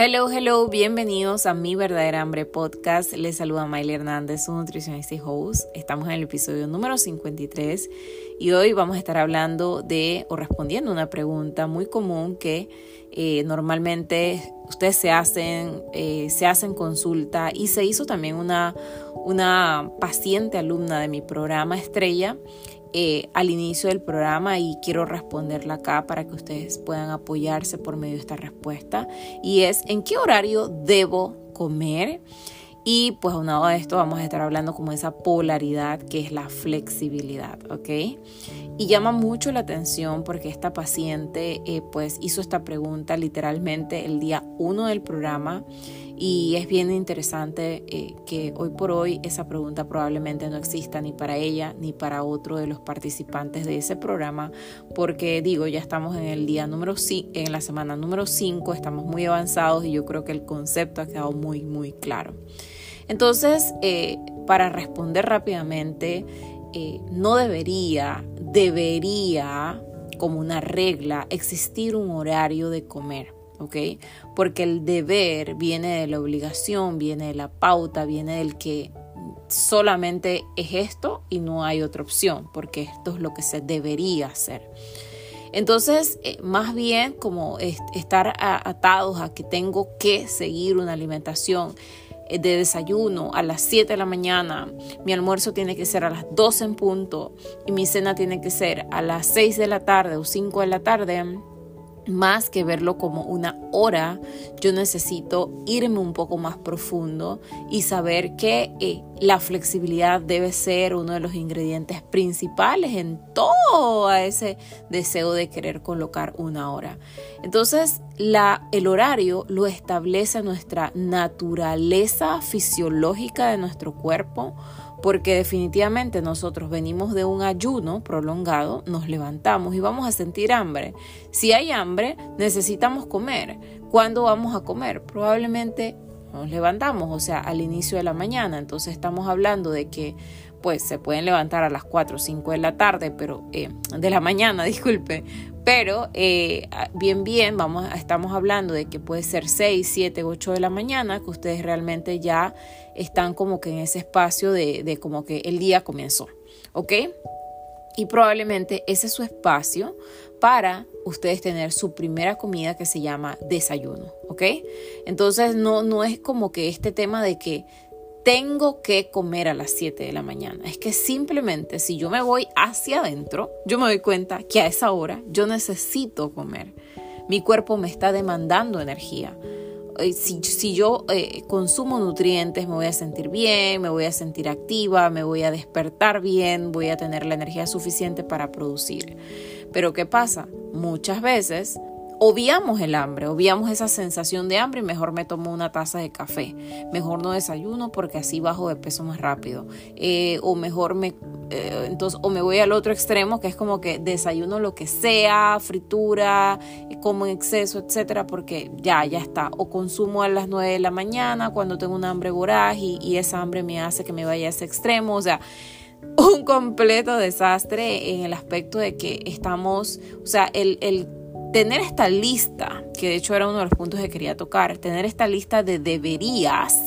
Hello, hello, bienvenidos a Mi Verdadera Hambre Podcast. Les saluda Miley Hernández, su nutricionista y host. Estamos en el episodio número 53 y hoy vamos a estar hablando de o respondiendo una pregunta muy común que eh, normalmente ustedes se hacen, eh, se hacen consulta y se hizo también una, una paciente alumna de mi programa Estrella eh, al inicio del programa y quiero responderla acá para que ustedes puedan apoyarse por medio de esta respuesta. Y es, ¿en qué horario debo comer? Y pues aunado a esto vamos a estar hablando como esa polaridad que es la flexibilidad, ¿ok? Y llama mucho la atención porque esta paciente eh, pues hizo esta pregunta literalmente el día uno del programa y es bien interesante eh, que hoy por hoy esa pregunta probablemente no exista ni para ella ni para otro de los participantes de ese programa, porque digo, ya estamos en el día número 5, en la semana número 5, estamos muy avanzados y yo creo que el concepto ha quedado muy, muy claro. Entonces, eh, para responder rápidamente, eh, no debería, debería, como una regla, existir un horario de comer. ¿ok? Porque el deber viene de la obligación, viene de la pauta, viene del que solamente es esto y no hay otra opción, porque esto es lo que se debería hacer. Entonces, eh, más bien como estar atados a que tengo que seguir una alimentación de desayuno a las 7 de la mañana, mi almuerzo tiene que ser a las 12 en punto y mi cena tiene que ser a las 6 de la tarde o 5 de la tarde, más que verlo como una hora, yo necesito irme un poco más profundo y saber que eh, la flexibilidad debe ser uno de los ingredientes principales en todo ese deseo de querer colocar una hora. Entonces, el horario lo establece nuestra naturaleza fisiológica de nuestro cuerpo porque definitivamente nosotros venimos de un ayuno prolongado, nos levantamos y vamos a sentir hambre. Si hay hambre, necesitamos comer. ¿Cuándo vamos a comer? Probablemente nos levantamos, o sea, al inicio de la mañana. Entonces estamos hablando de que pues se pueden levantar a las 4 o 5 de la tarde, pero eh, de la mañana, disculpe, pero eh, bien, bien, vamos, estamos hablando de que puede ser 6, 7, 8 de la mañana, que ustedes realmente ya están como que en ese espacio de, de como que el día comenzó, ¿ok? Y probablemente ese es su espacio para ustedes tener su primera comida que se llama desayuno, ¿ok? Entonces no, no es como que este tema de que tengo que comer a las 7 de la mañana. Es que simplemente si yo me voy hacia adentro, yo me doy cuenta que a esa hora yo necesito comer. Mi cuerpo me está demandando energía. Eh, si, si yo eh, consumo nutrientes, me voy a sentir bien, me voy a sentir activa, me voy a despertar bien, voy a tener la energía suficiente para producir. Pero ¿qué pasa? Muchas veces obviamos el hambre, obviamos esa sensación de hambre y mejor me tomo una taza de café, mejor no desayuno porque así bajo de peso más rápido, eh, o mejor me, eh, entonces, o me voy al otro extremo que es como que desayuno lo que sea, fritura, como en exceso, etcétera, porque ya, ya está, o consumo a las 9 de la mañana cuando tengo un hambre voraz y, y esa hambre me hace que me vaya a ese extremo, o sea, un completo desastre en el aspecto de que estamos, o sea, el, el tener esta lista, que de hecho era uno de los puntos que quería tocar, tener esta lista de deberías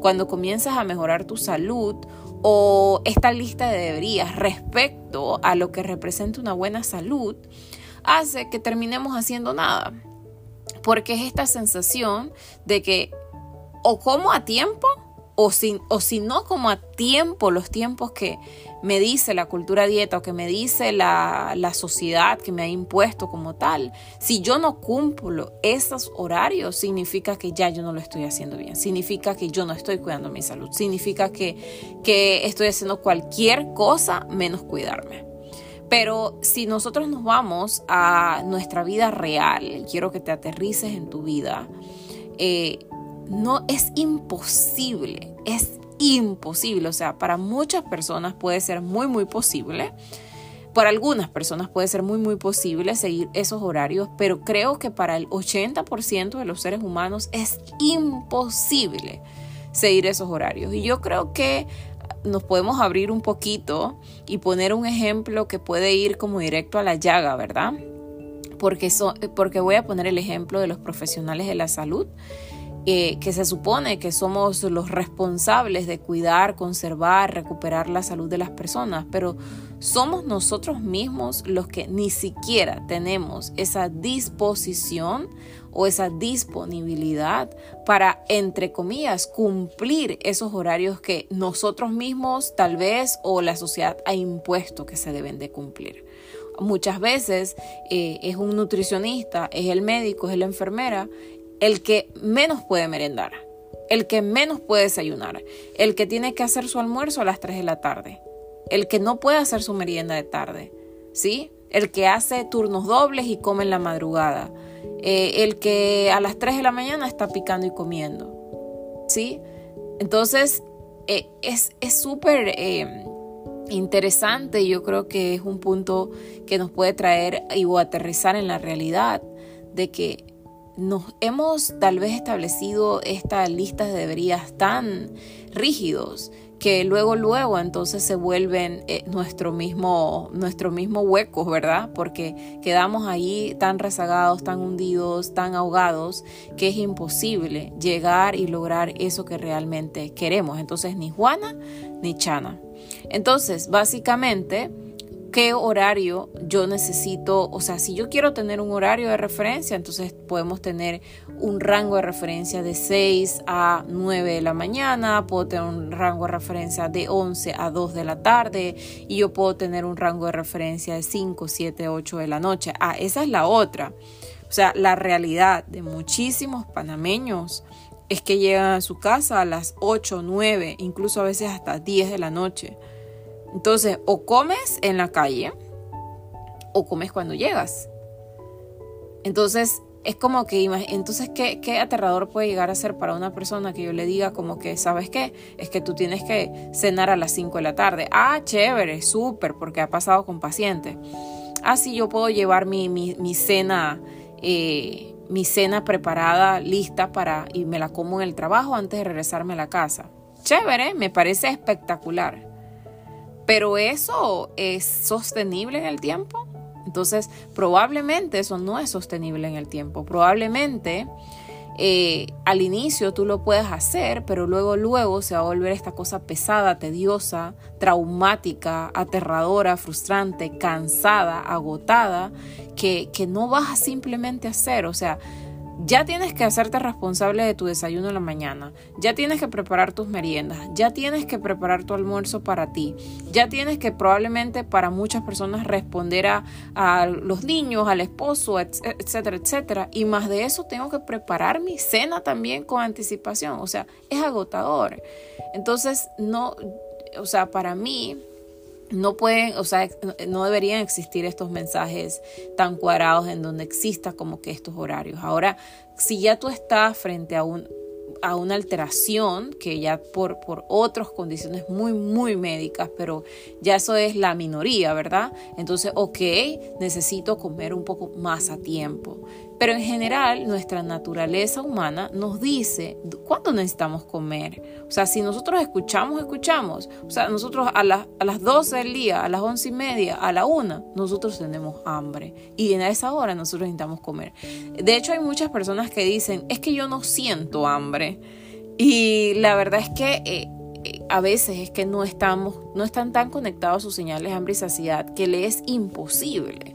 cuando comienzas a mejorar tu salud o esta lista de deberías respecto a lo que representa una buena salud, hace que terminemos haciendo nada. Porque es esta sensación de que o como a tiempo o si, o si no como a tiempo, los tiempos que me dice la cultura dieta o que me dice la, la, sociedad que me ha impuesto como tal, si yo no cumplo esos horarios, significa que ya yo no lo estoy haciendo bien, significa que yo no estoy cuidando mi salud, significa que, que estoy haciendo cualquier cosa menos cuidarme. Pero si nosotros nos vamos a nuestra vida real, quiero que te aterrices en tu vida, eh, no es imposible, es imposible. O sea, para muchas personas puede ser muy, muy posible. Para algunas personas puede ser muy, muy posible seguir esos horarios, pero creo que para el 80% de los seres humanos es imposible seguir esos horarios. Y yo creo que nos podemos abrir un poquito y poner un ejemplo que puede ir como directo a la llaga, ¿verdad? Porque, porque voy a poner el ejemplo de los profesionales de la salud eh, que se supone que somos los responsables de cuidar, conservar, recuperar la salud de las personas, pero somos nosotros mismos los que ni siquiera tenemos esa disposición o esa disponibilidad para, entre comillas, cumplir esos horarios que nosotros mismos tal vez o la sociedad ha impuesto que se deben de cumplir. Muchas veces eh, es un nutricionista, es el médico, es la enfermera el que menos puede merendar, el que menos puede desayunar, el que tiene que hacer su almuerzo a las 3 de la tarde, el que no puede hacer su merienda de tarde, ¿sí? El que hace turnos dobles y come en la madrugada, eh, el que a las 3 de la mañana está picando y comiendo, ¿sí? Entonces, eh, es súper eh, interesante yo creo que es un punto que nos puede traer y o aterrizar en la realidad de que nos hemos tal vez establecido estas listas de deberías tan rígidos que luego luego entonces se vuelven eh, nuestro mismo nuestro mismo hueco, ¿verdad? Porque quedamos ahí tan rezagados, tan hundidos, tan ahogados que es imposible llegar y lograr eso que realmente queremos. Entonces ni Juana ni Chana. Entonces, básicamente qué horario yo necesito, o sea, si yo quiero tener un horario de referencia, entonces podemos tener un rango de referencia de 6 a 9 de la mañana, puedo tener un rango de referencia de 11 a 2 de la tarde y yo puedo tener un rango de referencia de 5, 7, 8 de la noche. Ah, esa es la otra. O sea, la realidad de muchísimos panameños es que llegan a su casa a las 8, 9, incluso a veces hasta 10 de la noche. Entonces, o comes en la calle o comes cuando llegas. Entonces, es como que, entonces, ¿qué, ¿qué, aterrador puede llegar a ser para una persona que yo le diga como que, ¿sabes qué? Es que tú tienes que cenar a las 5 de la tarde. Ah, chévere, súper, porque ha pasado con pacientes. Ah, sí, yo puedo llevar mi, mi, cena, eh, mi cena preparada, lista para, y me la como en el trabajo antes de regresarme a la casa. Chévere, me parece espectacular. Pero eso es sostenible en el tiempo. Entonces, probablemente eso no es sostenible en el tiempo. Probablemente eh, al inicio tú lo puedes hacer, pero luego, luego se va a volver esta cosa pesada, tediosa, traumática, aterradora, frustrante, cansada, agotada, que, que no vas a simplemente hacer. O sea, ya tienes que hacerte responsable de tu desayuno en la mañana, ya tienes que preparar tus meriendas, ya tienes que preparar tu almuerzo para ti, ya tienes que probablemente para muchas personas responder a, a los niños, al esposo, etcétera, etcétera. Y más de eso tengo que preparar mi cena también con anticipación, o sea, es agotador. Entonces, no, o sea, para mí no pueden, o sea, no deberían existir estos mensajes tan cuadrados en donde exista como que estos horarios. Ahora, si ya tú estás frente a un a una alteración que ya por, por otras condiciones muy, muy médicas, pero ya eso es la minoría, ¿verdad? Entonces, ok, necesito comer un poco más a tiempo. Pero en general, nuestra naturaleza humana nos dice cuándo necesitamos comer. O sea, si nosotros escuchamos, escuchamos. O sea, nosotros a, a las 12 del día, a las 11 y media, a la 1, nosotros tenemos hambre. Y en esa hora nosotros necesitamos comer. De hecho, hay muchas personas que dicen, es que yo no siento hambre. Y la verdad es que... Eh, eh, a veces es que no estamos, no están tan conectados sus señales de hambre y saciedad que le es imposible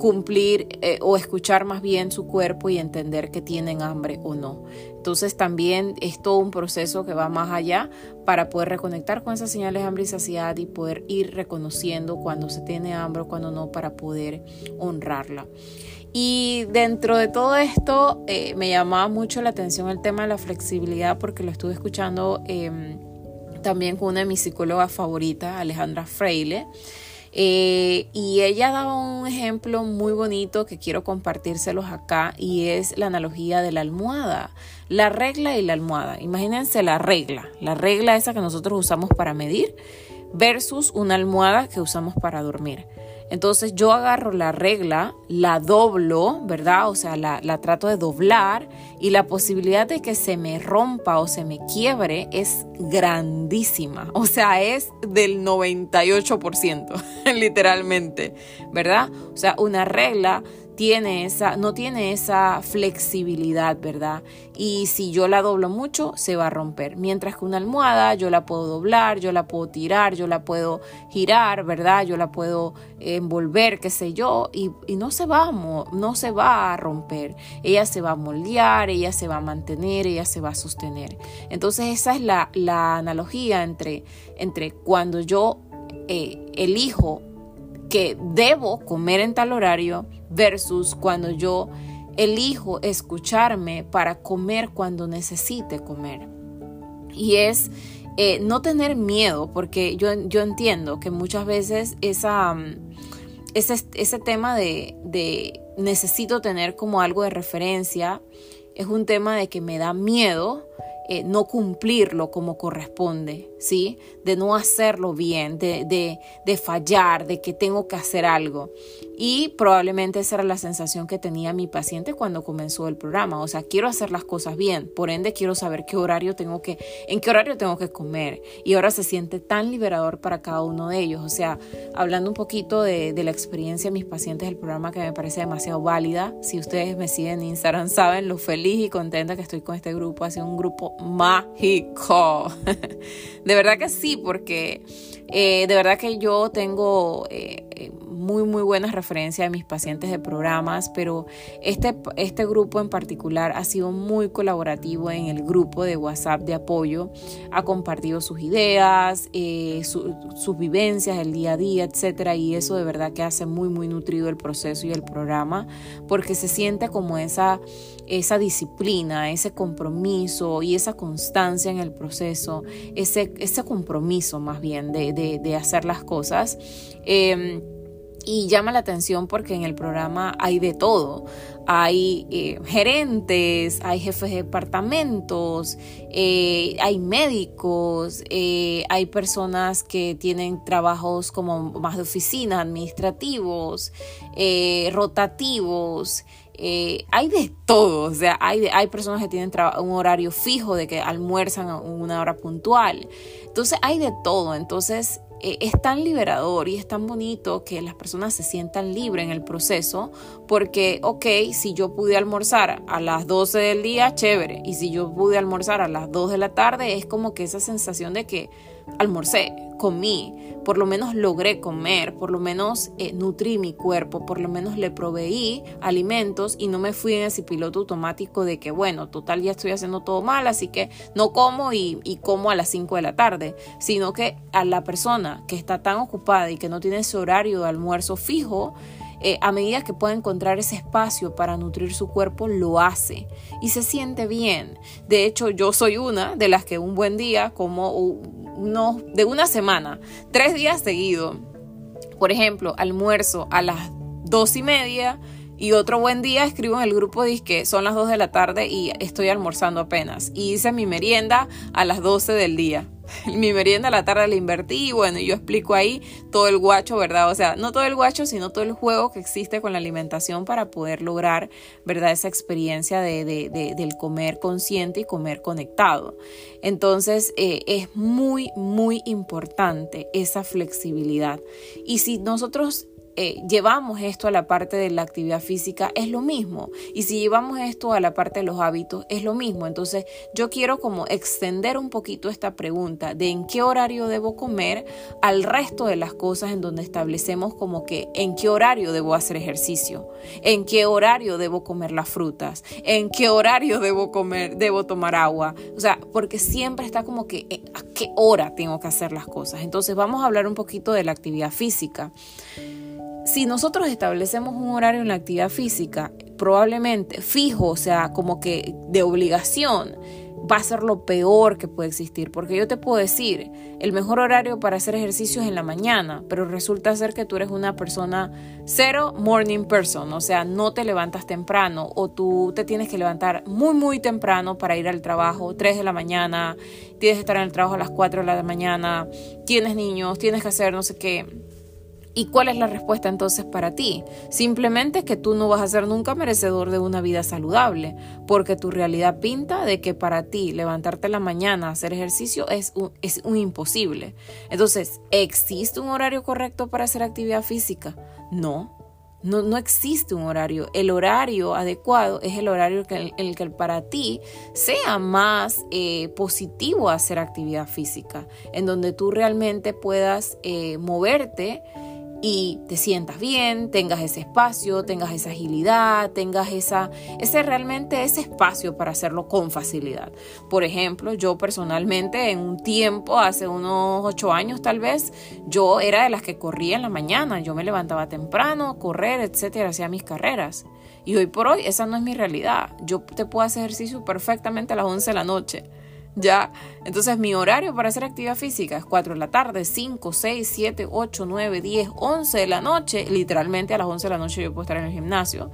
cumplir eh, o escuchar más bien su cuerpo y entender que tienen hambre o no. Entonces también es todo un proceso que va más allá para poder reconectar con esas señales de hambre y saciedad y poder ir reconociendo cuando se tiene hambre o cuando no para poder honrarla. Y dentro de todo esto eh, me llamaba mucho la atención el tema de la flexibilidad porque lo estuve escuchando em, también con una de mis psicólogas favoritas, Alejandra Freile. Eh, y ella daba un ejemplo muy bonito que quiero compartírselos acá y es la analogía de la almohada, la regla y la almohada. Imagínense la regla, la regla esa que nosotros usamos para medir versus una almohada que usamos para dormir. Entonces yo agarro la regla, la doblo, ¿verdad? O sea, la, trato de doblar y la posibilidad de que se me rompa o se me quiebre es grandísima. O sea, es del 98%, literalmente, ¿verdad? O sea, una regla tiene esa, no tiene esa flexibilidad, ¿verdad? Y si yo la doblo mucho, se va a romper. Mientras que una almohada yo la puedo doblar, yo la puedo tirar, yo la puedo girar, ¿verdad? Yo la puedo envolver, qué sé yo, y, no, se va, no se va a romper. Ella se va a moldear, ella se va a mantener, ella se va a sostener. Entonces esa es la, analogía entre, entre cuando yo eh, elijo que debo comer en tal horario versus cuando yo elijo escucharme para comer cuando necesite comer. Y es eh, no tener miedo, porque yo, yo entiendo que muchas veces esa, mm, ese, ese tema de, de necesito tener como algo de referencia es un tema de que me da miedo eh, no cumplirlo como corresponde, ¿sí? De no hacerlo bien, de, de, de, fallar, de que tengo que hacer algo. Y probablemente esa era la sensación que tenía mi paciente cuando comenzó el programa. O sea, quiero hacer las cosas bien, por ende quiero saber qué horario tengo que, en qué horario tengo que comer. Y ahora se siente tan liberador para cada uno de ellos. O sea, hablando un poquito de, de la experiencia de mis pacientes del programa que me parece demasiado válida. Si ustedes me siguen en Instagram saben lo feliz y contenta que estoy con este grupo. Ha sido un grupo mágico. de verdad que sí, porque eh, de verdad que yo tengo eh, muy, muy buenas referencias de mis pacientes de programas, pero este, este grupo en particular ha sido muy colaborativo en el grupo de WhatsApp de apoyo. Ha compartido sus ideas, sus vivencias, el día a día, etcétera, y eso de verdad que hace muy, muy nutrido el proceso y el programa, porque se siente como esa esa disciplina, ese compromiso y esa constancia en el proceso, ese, ese compromiso más bien de, hacer las cosas. Em, y llama la atención porque en el programa hay de todo. Hay eh, gerentes, hay jefes de departamentos, eh, hay médicos, eh, hay personas que tienen trabajos como más de oficina, administrativos, rotativos. Hay de todo, o sea, hay, hay personas que tienen un horario fijo de que almuerzan a una hora puntual. Entonces hay de todo, entonces eh, es tan liberador y es tan bonito que las personas se sientan libres en el proceso porque, ok, si yo pude almorzar a las 12 del día, chévere, y si yo pude almorzar a las 2 de la tarde, es como que esa sensación de que almorcé, comí, por lo menos logré comer, por lo menos eh, nutrí mi cuerpo, por lo menos le proveí alimentos y no me fui en ese piloto automático de que, bueno, total ya estoy haciendo todo mal, así que no como y, y como a las 5 de la tarde, sino que a la persona que está tan ocupada y que no tiene ese horario de almuerzo fijo, eh, a medida que puede encontrar ese espacio para nutrir su cuerpo, lo hace y se siente bien. De hecho, yo soy una de las que un buen día, como uno, de una semana, tres días seguidos, por ejemplo, almuerzo a las dos y media, y otro buen día escribo en el grupo que son las dos de la tarde y estoy almorzando apenas. Y hice mi merienda a las 12 del día. mi merienda a la tarde la invertí y bueno, yo explico ahí todo el guacho, ¿verdad? O sea, no todo el guacho, sino todo el juego que existe con la alimentación para poder lograr, ¿verdad? Esa experiencia de, del comer consciente y comer conectado. Entonces, eh, es muy, muy importante esa flexibilidad. Y si nosotros eh, llevamos esto a la parte de la actividad física, es lo mismo. Y si llevamos esto a la parte de los hábitos, es lo mismo. Entonces, yo quiero como extender un poquito esta pregunta de en qué horario debo comer al resto de las cosas en donde establecemos como que en qué horario debo hacer ejercicio, en qué horario debo comer las frutas, en qué horario debo comer, debo tomar agua. O sea, porque siempre está como que eh, a qué hora tengo que hacer las cosas. Entonces, vamos a hablar un poquito de la actividad física. Si nosotros establecemos un horario en la actividad física, probablemente fijo, o sea, como que de obligación, va a ser lo peor que puede existir. Porque yo te puedo decir, el mejor horario para hacer ejercicio es en la mañana, pero resulta ser que tú eres una persona cero morning person, o sea, no te levantas temprano o tú te tienes que levantar muy, muy temprano para ir al trabajo, 3 de la mañana, tienes que estar en el trabajo a las 4 de la mañana, tienes niños, tienes que hacer no sé qué ¿Y cuál es la respuesta entonces para ti? Simplemente que tú no vas a ser nunca merecedor de una vida saludable, porque tu realidad pinta de que para ti levantarte la mañana a hacer ejercicio es un, es un imposible. Entonces, ¿existe un horario correcto para hacer actividad física? No. No, no, existe un horario. El horario adecuado es el horario en el, que para ti sea más eh, positivo hacer actividad física, en donde tú realmente puedas eh, moverte y te sientas bien, tengas ese espacio, tengas esa agilidad, tengas esa, ese realmente ese espacio para hacerlo con facilidad. Por ejemplo, yo personalmente en un tiempo, hace unos ocho años tal vez, yo era de las que corría en la mañana, yo me levantaba temprano, correr, etcétera, hacía mis carreras. Y hoy por hoy esa no es mi realidad. Yo te puedo hacer ejercicio perfectamente a las 11 de la noche ¿ya? Entonces mi horario para hacer actividad física es 4 de la tarde, 5, 6, 7, 8, 9, 10, 11 de la noche. Literalmente a las 11 de la noche yo puedo estar en el gimnasio.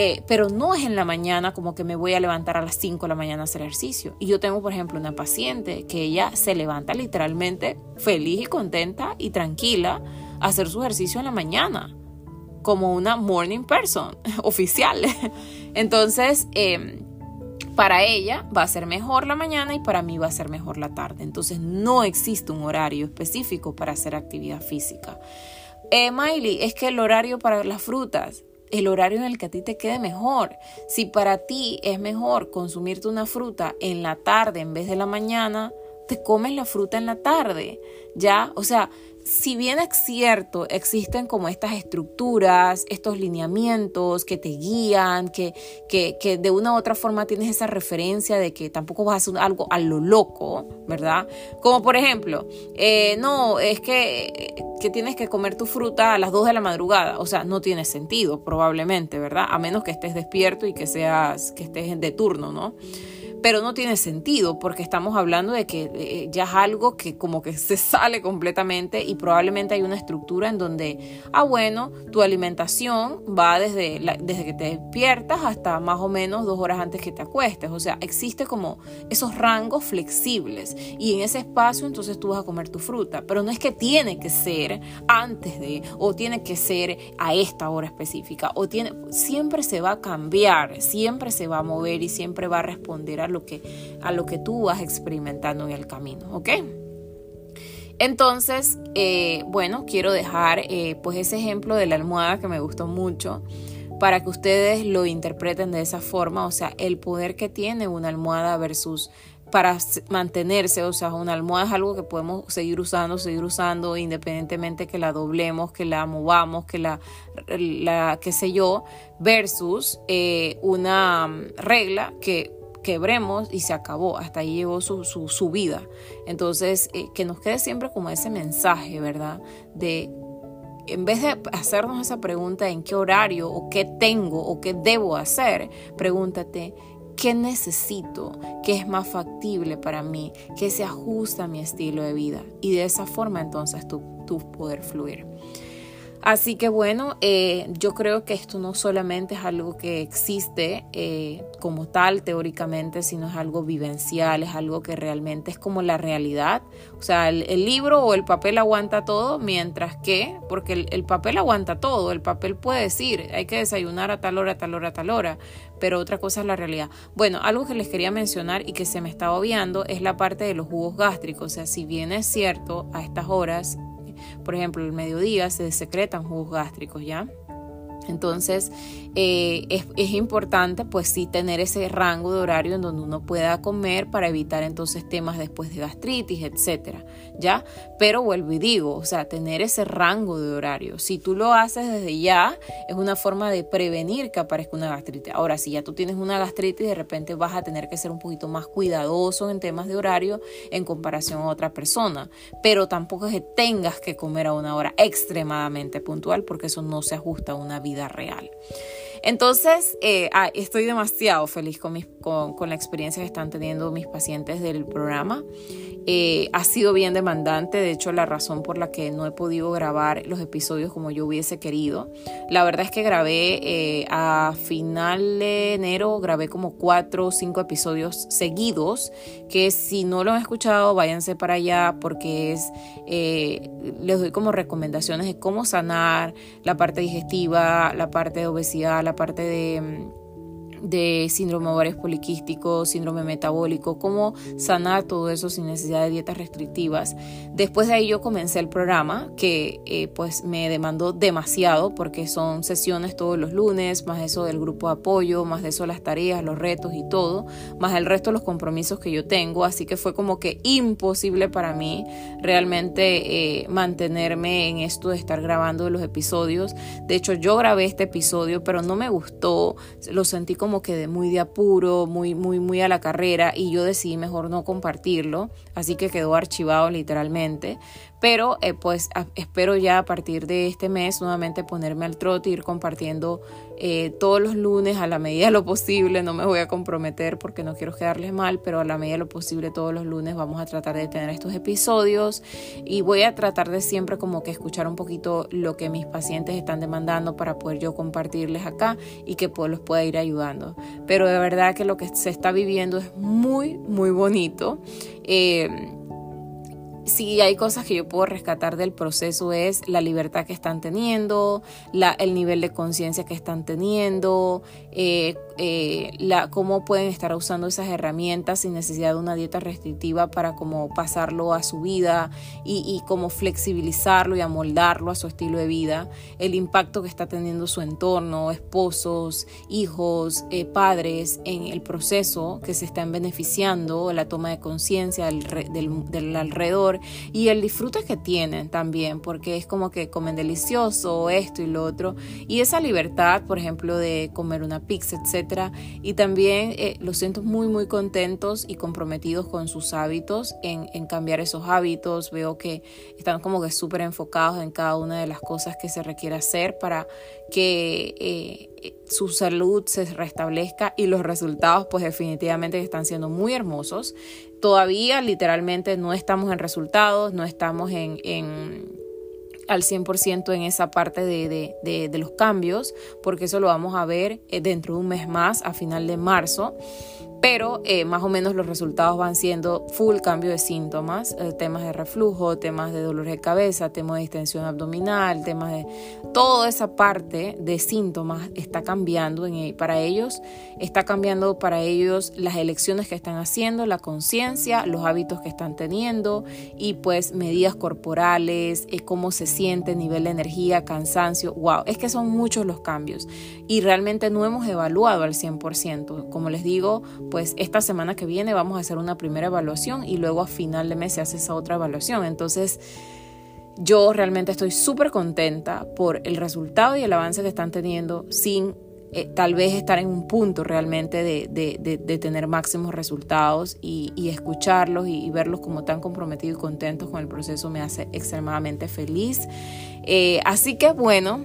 Eh, pero no es en la mañana como que me voy a levantar a las 5 de la mañana a hacer ejercicio. Y yo tengo, por ejemplo, una paciente que ella se levanta literalmente feliz y contenta y tranquila a hacer su ejercicio en la mañana, como una morning person oficial. Entonces, eh, para ella va a ser mejor la mañana y para mí va a ser mejor la tarde. Entonces no existe un horario específico para hacer actividad física. Eh, Miley, es que el horario para las frutas, el horario en el que a ti te quede mejor. Si para ti es mejor consumirte una fruta en la tarde en vez de la mañana, te comes la fruta en la tarde, ¿ya? O sea, si bien es cierto, existen como estas estructuras, estos lineamientos que te guían, que, que, de una u otra forma tienes esa referencia de que tampoco vas a hacer algo a lo loco, ¿verdad? Como por ejemplo, eh, no, es que, que tienes que comer tu fruta a las 2 de la madrugada, o sea, no tiene sentido probablemente, ¿verdad? A menos que estés despierto y que seas, que estés de turno, ¿no? Pero no tiene sentido porque estamos hablando de que eh, ya es algo que como que se sale completamente y probablemente hay una estructura en donde, ah, bueno, tu alimentación va desde, desde que te despiertas hasta más o menos dos horas antes que te acuestes. O sea, existe como esos rangos flexibles y en ese espacio entonces tú vas a comer tu fruta, pero no es que tiene que ser antes de o tiene que ser a esta hora específica o tiene, siempre se va a cambiar, siempre se va a mover y siempre va a responder a lo que, a lo que tú vas experimentando en el camino, ¿ok? Entonces, eh, bueno, quiero dejar eh, pues ese ejemplo de la almohada que me gustó mucho para que ustedes lo interpreten de esa forma, o sea, el poder que tiene una almohada versus para mantenerse, o sea, una almohada es algo que podemos seguir usando, seguir usando, independientemente que la doblemos, que la movamos, que la, la qué sé yo, versus eh, una mm, regla que quebremos y se acabó, hasta ahí llegó su, su, vida. Entonces, eh, que nos quede siempre como ese mensaje, ¿verdad? De, en vez de hacernos esa pregunta en qué horario o qué tengo o qué debo hacer, pregúntate, ¿qué necesito? ¿Qué es más factible para mí? ¿Qué se ajusta a mi estilo de vida? Y de esa forma entonces tú, tú poder fluir. Así que bueno, eh, yo creo que esto no solamente es algo que existe eh, como tal teóricamente, sino es algo vivencial, es algo que realmente es como la realidad. O sea, el, libro o el papel aguanta todo, mientras que, porque el, el, papel aguanta todo, el papel puede decir, hay que desayunar a tal hora, a tal hora, a tal hora, pero otra cosa es la realidad. Bueno, algo que les quería mencionar y que se me está obviando es la parte de los jugos gástricos. O sea, si bien es cierto, a estas horas por ejemplo, el mediodía se secretan jugos gástricos, ¿ya? Entonces, eh, es, importante, pues sí, tener ese rango de horario en donde uno pueda comer para evitar entonces temas después de gastritis, etcétera, ¿ya? Pero vuelvo y digo, o sea, tener ese rango de horario. Si tú lo haces desde ya, es una forma de prevenir que aparezca una gastritis. Ahora, si ya tú tienes una gastritis, de repente vas a tener que ser un poquito más cuidadoso en temas de horario en comparación a otra persona. Pero tampoco es que tengas que comer a una hora extremadamente puntual, porque eso no se ajusta a una vida real. Entonces, eh, ah, estoy demasiado feliz con, la experiencia que están teniendo mis pacientes del programa. Eh, ha sido bien demandante, de hecho la razón por la que no he podido grabar los episodios como yo hubiese querido. La verdad es que grabé eh, a final de enero, grabé como cuatro o cinco episodios seguidos, que si no lo han escuchado, váyanse para allá porque es, les doy como recomendaciones de cómo sanar la parte digestiva, la parte de obesidad, la parte de de síndrome ovarios poliquístico, síndrome metabólico, cómo sanar todo eso sin necesidad de dietas restrictivas. Después de ahí yo comencé el programa que eh, pues me demandó demasiado porque son sesiones todos los lunes, más eso del grupo de apoyo, más de eso las tareas, los retos y todo, más el resto de los compromisos que yo tengo, así que fue como que imposible para mí realmente eh, mantenerme en esto de estar grabando los episodios. De hecho yo grabé este episodio pero no me gustó, lo sentí como como que muy de apuro, muy, muy, muy a la carrera y yo decidí mejor no compartirlo, así que quedó archivado literalmente. Pero eh, pues espero ya a partir de este mes nuevamente ponerme al trote, ir compartiendo eh, todos los lunes a la medida de lo posible. No me voy a comprometer porque no quiero quedarles mal, pero a la medida de lo posible todos los lunes vamos a tratar de tener estos episodios y voy a tratar de siempre como que escuchar un poquito lo que mis pacientes están demandando para poder yo compartirles acá y que pues los pueda ir ayudando. Pero de verdad que lo que se está viviendo es muy, muy bonito. Eh, si hay cosas que yo puedo rescatar del proceso es la libertad que están teniendo, la, el nivel de conciencia que están teniendo, eh, eh, la, cómo pueden estar usando esas herramientas sin necesidad de una dieta restrictiva para como pasarlo a su vida y, y flexibilizarlo y amoldarlo a su estilo de vida, el impacto que está teniendo su entorno, esposos, hijos, eh, padres en el proceso que se están beneficiando, la toma de conciencia del, del, alrededor y el disfrute que tienen también, porque es como que comen delicioso, esto y lo otro, y esa libertad, por ejemplo, de comer una pizza, etc y también eh, los siento muy, muy contentos y comprometidos con sus hábitos, en, cambiar esos hábitos. Veo que están como que súper enfocados en cada una de las cosas que se requiere hacer para que eh, su salud se restablezca y los resultados pues definitivamente están siendo muy hermosos. Todavía literalmente no estamos en resultados, no estamos en al 100% en esa parte de, de, los cambios, porque eso lo vamos a ver eh, dentro de un mes más, a final de marzo pero eh, más o menos los resultados van siendo full cambio de síntomas, eh, temas de reflujo, temas de dolor de cabeza, temas de distensión abdominal, temas de toda esa parte de síntomas está cambiando e, para ellos, está cambiando para ellos las elecciones que están haciendo, la conciencia, los hábitos que están teniendo y pues medidas corporales, eh, cómo se siente, nivel de energía, cansancio, wow, es que son muchos los cambios. Y realmente no hemos evaluado al 100%, como les digo, pues esta semana que viene vamos a hacer una primera evaluación y luego a final de mes se hace esa otra evaluación. Entonces, yo realmente estoy súper contenta por el resultado y el avance que están teniendo sin eh, tal vez estar en un punto realmente de, tener máximos resultados y, escucharlos y, verlos como tan comprometidos y contentos con el proceso me hace extremadamente feliz. Eh, así que bueno,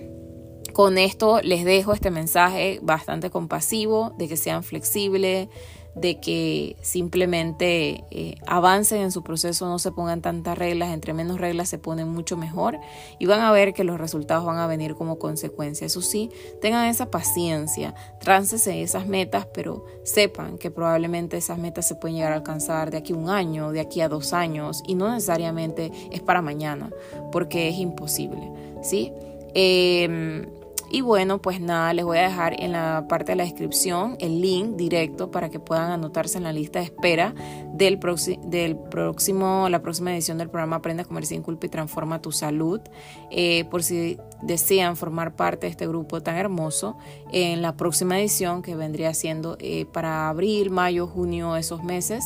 con esto les dejo este mensaje bastante compasivo de que sean flexibles, de que simplemente eh, avancen en su proceso, no se pongan tantas reglas, entre menos reglas se ponen mucho mejor y van a ver que los resultados van a venir como consecuencia. Eso sí, tengan esa paciencia, tráncese esas metas, pero sepan que probablemente esas metas se pueden llegar a alcanzar de aquí a un año, de aquí a dos años y no necesariamente es para mañana, porque es imposible, ¿sí? Eh, y bueno, pues nada, les voy a dejar en la parte de la descripción el link directo para que puedan anotarse en la lista de espera del, próximo, la próxima edición del programa Aprende a comer sin culpa y transforma tu salud. Eh, por si desean formar parte de este grupo tan hermoso, en la próxima edición que vendría siendo eh, para abril, mayo, junio, esos meses,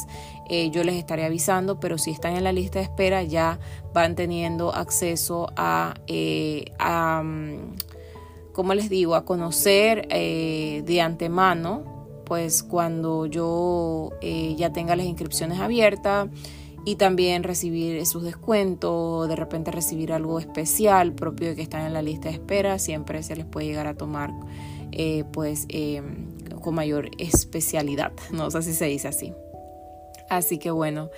eh, yo les estaré avisando, pero si están en la lista de espera ya van teniendo acceso a... a mm, como les digo, a conocer eh, de antemano, pues cuando yo eh, ya tenga las inscripciones abiertas y también recibir sus descuentos, de repente recibir algo especial propio de que están en la lista de espera, siempre se les puede llegar a tomar eh, pues con mayor especialidad, no sé si se dice así. Así que bueno,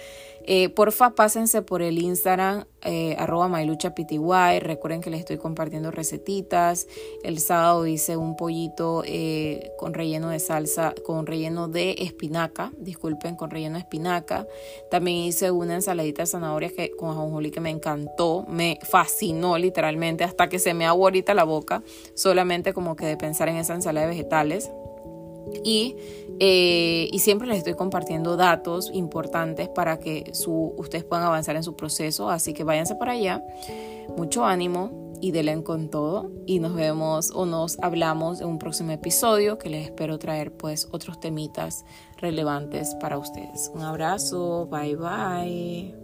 eh, porfa, pásense por el Instagram, eh, arroba mailuchapty. Recuerden que les estoy compartiendo recetitas. El sábado hice un pollito eh, con relleno de salsa, con relleno de espinaca. Disculpen, con relleno de espinaca. También hice una ensaladita de zanahorias que, con ajonjolí que me encantó. Me fascinó literalmente hasta que se me aguó ahorita la boca. Solamente como que de pensar en esa ensalada de vegetales. Y, eh, y, siempre les estoy compartiendo datos importantes para que su, ustedes puedan avanzar en su proceso. Así que váyanse para allá. Mucho ánimo y denle con todo. Y nos vemos o nos hablamos en un próximo episodio que les espero traer pues otros temitas relevantes para ustedes. Un abrazo. Bye bye.